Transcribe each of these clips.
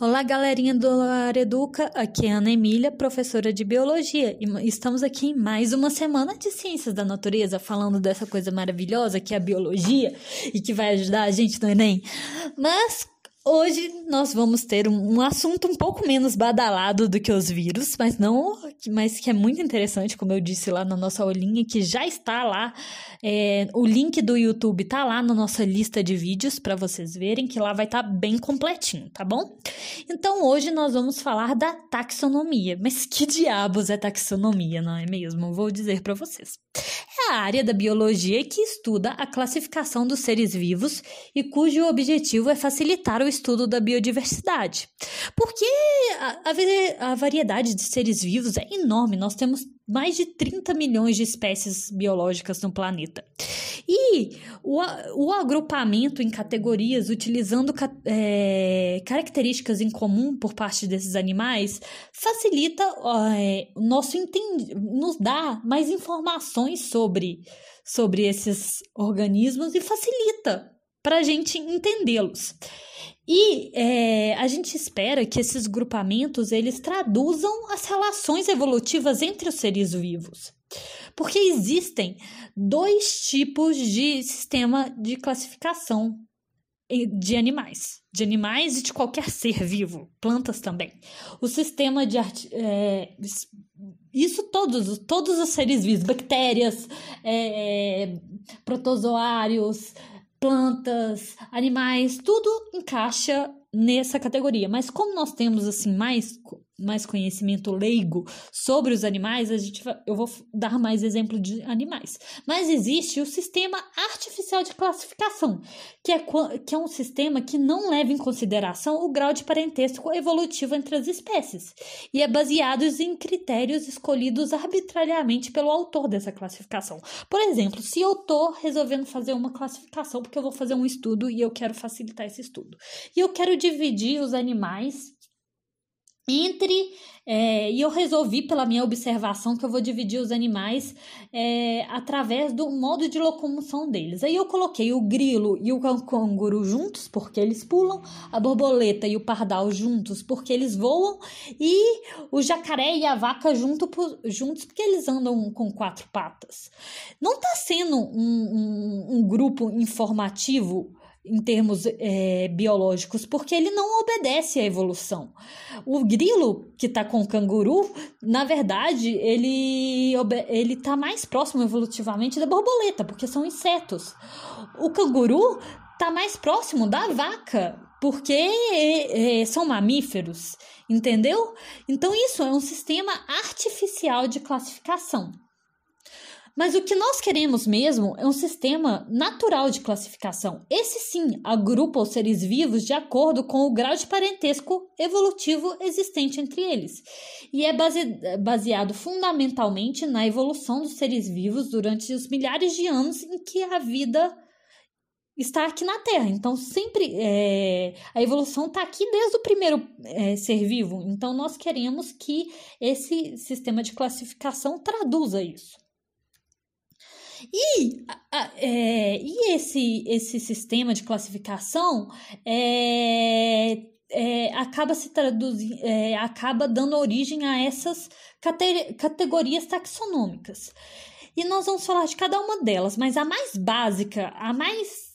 Olá, galerinha do Lar Educa. Aqui é Ana Emília, professora de Biologia, e estamos aqui em mais uma semana de Ciências da Natureza, falando dessa coisa maravilhosa que é a biologia e que vai ajudar a gente no Enem. Mas Hoje nós vamos ter um, assunto um pouco menos badalado do que os vírus, mas não, mas que é muito interessante, como eu disse lá na nossa aulinha, que já está lá. É, o link do YouTube está lá na nossa lista de vídeos para vocês verem, que lá vai estar tá bem completinho, tá bom? Então hoje nós vamos falar da taxonomia. Mas que diabos é taxonomia, não é mesmo? Vou dizer para vocês é a área da biologia que estuda a classificação dos seres vivos e cujo objetivo é facilitar o estudo da biodiversidade. Porque a, a, variedade de seres vivos é enorme, nós temos mais de 30 milhões de espécies biológicas no planeta. E o, o agrupamento em categorias utilizando é, características em comum por parte desses animais facilita é, o nosso entendimento, nos dá mais informações sobre, sobre esses organismos e facilita para a gente entendê-los. E é, a gente espera que esses grupamentos eles traduzam as relações evolutivas entre os seres vivos. Porque existem dois tipos de sistema de classificação de animais, de animais e de qualquer ser vivo, plantas também. O sistema de é, isso todos, todos os seres vivos, bactérias, é, protozoários, plantas, animais, tudo encaixa nessa categoria. Mas como nós temos assim mais mais conhecimento leigo sobre os animais, a gente vai, eu vou dar mais exemplo de animais. Mas existe o sistema artificial de classificação, que é, que é um sistema que não leva em consideração o grau de parentesco evolutivo entre as espécies e é baseado em critérios escolhidos arbitrariamente pelo autor dessa classificação. Por exemplo, se eu estou resolvendo fazer uma classificação porque eu vou fazer um estudo e eu quero facilitar esse estudo, e eu quero dividir os animais entre é, e eu resolvi pela minha observação que eu vou dividir os animais é, através do modo de locomoção deles. Aí eu coloquei o grilo e o canguru juntos porque eles pulam, a borboleta e o pardal juntos porque eles voam e o jacaré e a vaca junto juntos porque eles andam com quatro patas. Não está sendo um, um, um grupo informativo em termos é, biológicos, porque ele não obedece à evolução. O grilo que está com o canguru, na verdade, ele ele está mais próximo evolutivamente da borboleta, porque são insetos. O canguru está mais próximo da vaca, porque é, é, são mamíferos, entendeu? Então isso é um sistema artificial de classificação. Mas o que nós queremos mesmo é um sistema natural de classificação. Esse sim agrupa os seres vivos de acordo com o grau de parentesco evolutivo existente entre eles. E é base baseado fundamentalmente na evolução dos seres vivos durante os milhares de anos em que a vida está aqui na Terra. Então, sempre é, a evolução está aqui desde o primeiro é, ser vivo. Então, nós queremos que esse sistema de classificação traduza isso. E, é, e esse, esse sistema de classificação é, é, acaba se traduzindo, é, acaba dando origem a essas cate categorias taxonômicas. E nós vamos falar de cada uma delas, mas a mais básica, a mais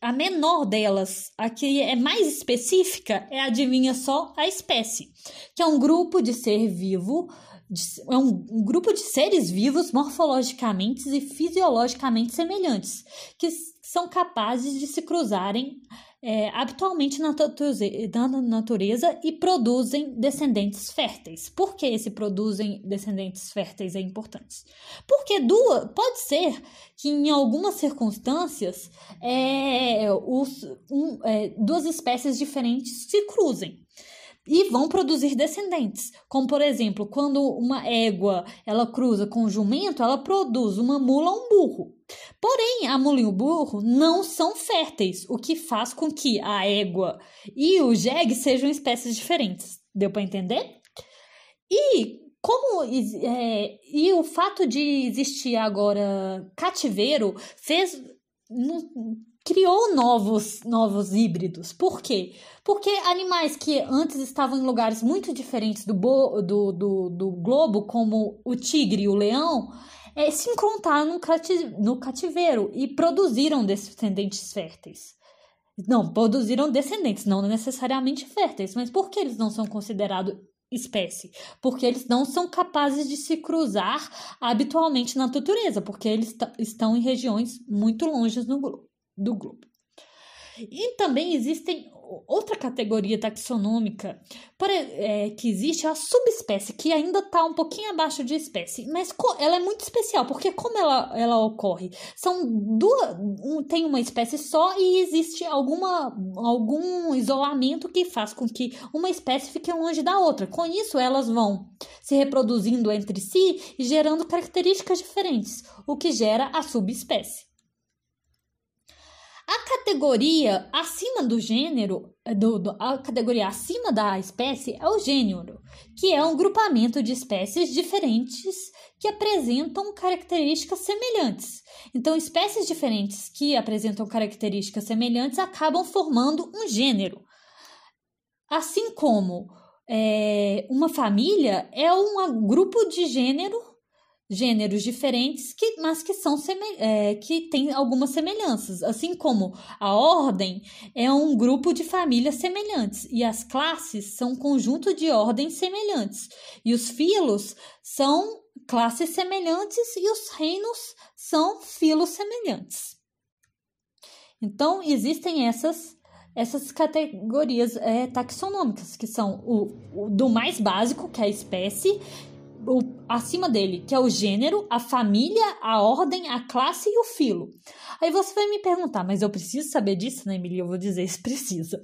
a menor delas, a que é mais específica, é adivinha só a espécie, que é um grupo de ser vivo é um, grupo de seres vivos morfologicamente e fisiologicamente semelhantes, que são capazes de se cruzarem é, habitualmente na natureza e produzem descendentes férteis. Por que esse produzem descendentes férteis é importante? Porque duas, pode ser que em algumas circunstâncias é, os, um, é, duas espécies diferentes se cruzem e vão produzir descendentes. Como por exemplo, quando uma égua ela cruza com um jumento, ela produz uma mula ou um burro. Porém, a mula e o burro não são férteis, o que faz com que a égua e o jegue sejam espécies diferentes. Deu para entender? E como é, e o fato de existir agora cativeiro fez criou novos, novos híbridos. Por quê? Porque animais que antes estavam em lugares muito diferentes do, do, do, do globo, como o tigre e o leão, é, se encontraram no cativeiro e produziram descendentes férteis. Não, produziram descendentes, não necessariamente férteis, mas por que eles não são considerados espécie? Porque eles não são capazes de se cruzar habitualmente na natureza, porque eles estão em regiões muito longe do globo. E também existem outra categoria taxonômica para, é, que existe a subespécie, que ainda está um pouquinho abaixo de espécie, mas ela é muito especial, porque como ela, ela ocorre? São duas, um, tem uma espécie só e existe alguma, algum isolamento que faz com que uma espécie fique longe da outra. Com isso, elas vão se reproduzindo entre si e gerando características diferentes, o que gera a subespécie. A categoria acima do gênero, é, do, do, a categoria acima da espécie é o gênero, que é um grupamento de espécies diferentes que apresentam características semelhantes. Então, espécies diferentes que apresentam características semelhantes acabam formando um gênero. Assim como é, uma família é um grupo de gênero gêneros diferentes, que, mas que são é, que têm algumas semelhanças, assim como a ordem é um grupo de famílias semelhantes e as classes são um conjunto de ordens semelhantes e os filos são classes semelhantes e os reinos são filos semelhantes. Então existem essas essas categorias é, taxonômicas, que são o, o, do mais básico, que é a espécie, o, acima dele, que é o gênero, a família, a ordem, a classe e o filo. Aí você vai me perguntar, mas eu preciso saber disso, né, Emília? Eu vou dizer, isso precisa.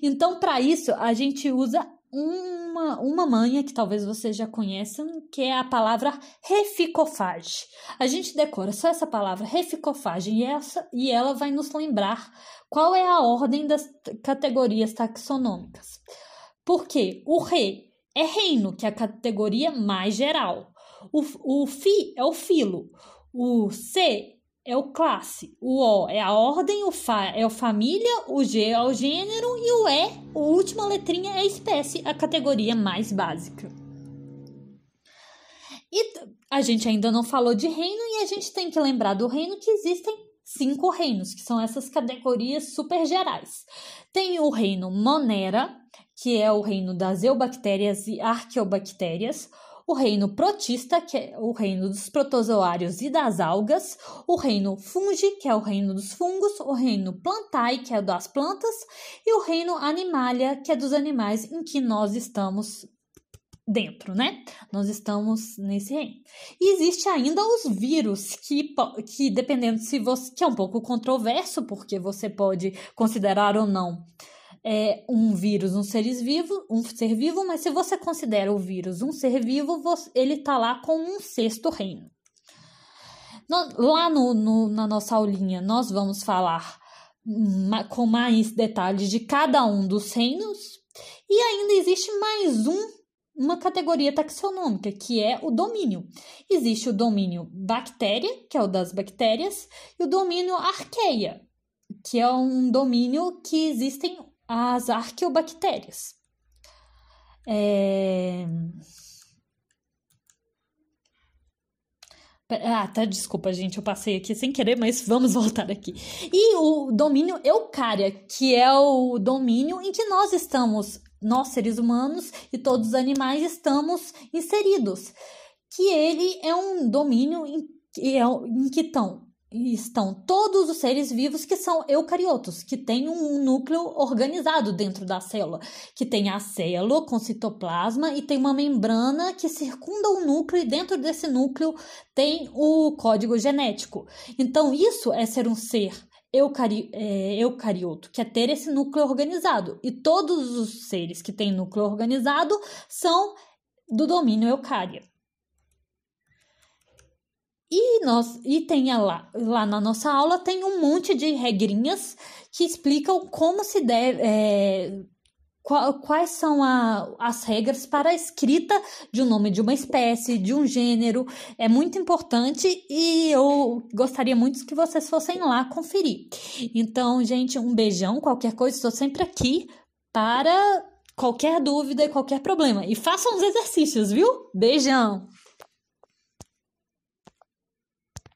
Então, para isso, a gente usa uma, uma manha que talvez vocês já conheçam, que é a palavra reficofage. A gente decora só essa palavra reficofage e, essa, e ela vai nos lembrar qual é a ordem das categorias taxonômicas. Porque o re é reino, que é a categoria mais geral. O, o fi é o filo. O C é o classe. O O é a ordem. O Fa é a família. O G é o gênero. E o E, a última letrinha, é a espécie, a categoria mais básica. E a gente ainda não falou de reino e a gente tem que lembrar do reino que existem cinco reinos, que são essas categorias super gerais. Tem o reino Monera, que é o reino das eubactérias e arqueobactérias, o reino protista, que é o reino dos protozoários e das algas, o reino fungi, que é o reino dos fungos, o reino plantae, que é das plantas, e o reino animalia, que é dos animais em que nós estamos dentro, né? Nós estamos nesse reino. E existe ainda os vírus, que, que dependendo se você. que é um pouco controverso, porque você pode considerar ou não é, um vírus um ser vivo, um ser vivo, mas se você considera o vírus um ser vivo, você, ele está lá com um sexto reino. No, lá no, no, na nossa aulinha, nós vamos falar com mais detalhes de cada um dos reinos e ainda existe mais um uma categoria taxonômica, que é o domínio. Existe o domínio bactéria, que é o das bactérias, e o domínio arqueia, que é um domínio que existem as arqueobactérias. É... Ah, tá, desculpa, gente, eu passei aqui sem querer, mas vamos voltar aqui. E o domínio eucária, que é o domínio em que nós estamos, nós seres humanos e todos os animais estamos inseridos. Que ele é um domínio em, é em que estão estão todos os seres vivos que são eucariotos, que têm um núcleo organizado dentro da célula, que tem a célula com citoplasma e tem uma membrana que circunda o núcleo e dentro desse núcleo tem o código genético. Então isso é ser um ser eucari é, eucarioto, que é ter esse núcleo organizado. E todos os seres que têm núcleo organizado são do domínio eucária. E, nós, e tem lá, lá na nossa aula tem um monte de regrinhas que explicam como se deve. É, quais são a, as regras para a escrita de um nome de uma espécie, de um gênero. É muito importante e eu gostaria muito que vocês fossem lá conferir. Então, gente, um beijão. Qualquer coisa, estou sempre aqui para qualquer dúvida e qualquer problema. E façam os exercícios, viu? Beijão!